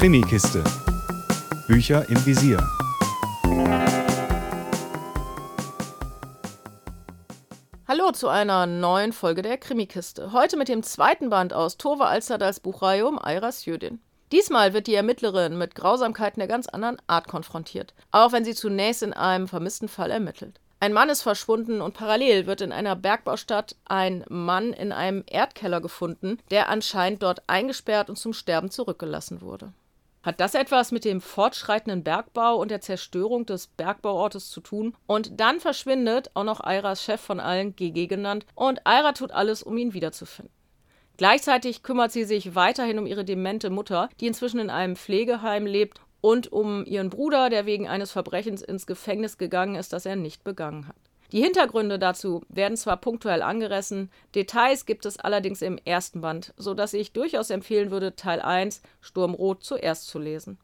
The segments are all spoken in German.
Krimikiste. Bücher im Visier. Hallo zu einer neuen Folge der Krimikiste. Heute mit dem zweiten Band aus Tove Alsterdals Buchreihe um Ayras Jödin. Diesmal wird die Ermittlerin mit Grausamkeiten der ganz anderen Art konfrontiert, auch wenn sie zunächst in einem vermissten Fall ermittelt. Ein Mann ist verschwunden und parallel wird in einer Bergbaustadt ein Mann in einem Erdkeller gefunden, der anscheinend dort eingesperrt und zum Sterben zurückgelassen wurde. Hat das etwas mit dem fortschreitenden Bergbau und der Zerstörung des Bergbauortes zu tun? Und dann verschwindet auch noch Airas Chef von allen, GG genannt, und Aira tut alles, um ihn wiederzufinden. Gleichzeitig kümmert sie sich weiterhin um ihre demente Mutter, die inzwischen in einem Pflegeheim lebt und um ihren Bruder, der wegen eines Verbrechens ins Gefängnis gegangen ist, das er nicht begangen hat. Die Hintergründe dazu werden zwar punktuell angerissen, Details gibt es allerdings im ersten Band, so dass ich durchaus empfehlen würde, Teil 1 Sturmrot zuerst zu lesen.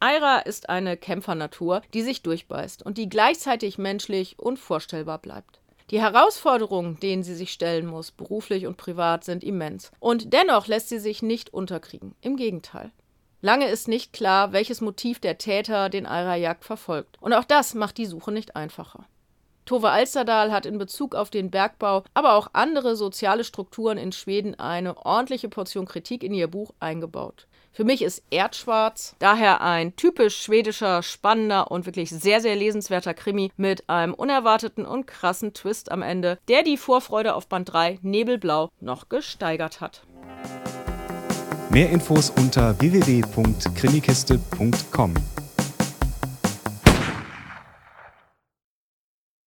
Aira ist eine Kämpfernatur, die sich durchbeißt und die gleichzeitig menschlich und vorstellbar bleibt. Die Herausforderungen, denen sie sich stellen muss, beruflich und privat, sind immens. Und dennoch lässt sie sich nicht unterkriegen. Im Gegenteil. Lange ist nicht klar, welches Motiv der Täter den Aira-Jagd verfolgt. Und auch das macht die Suche nicht einfacher. Tove Alsterdal hat in Bezug auf den Bergbau, aber auch andere soziale Strukturen in Schweden eine ordentliche Portion Kritik in ihr Buch eingebaut. Für mich ist Erdschwarz daher ein typisch schwedischer, spannender und wirklich sehr, sehr lesenswerter Krimi mit einem unerwarteten und krassen Twist am Ende, der die Vorfreude auf Band 3 Nebelblau noch gesteigert hat. Mehr Infos unter www.krimikiste.com.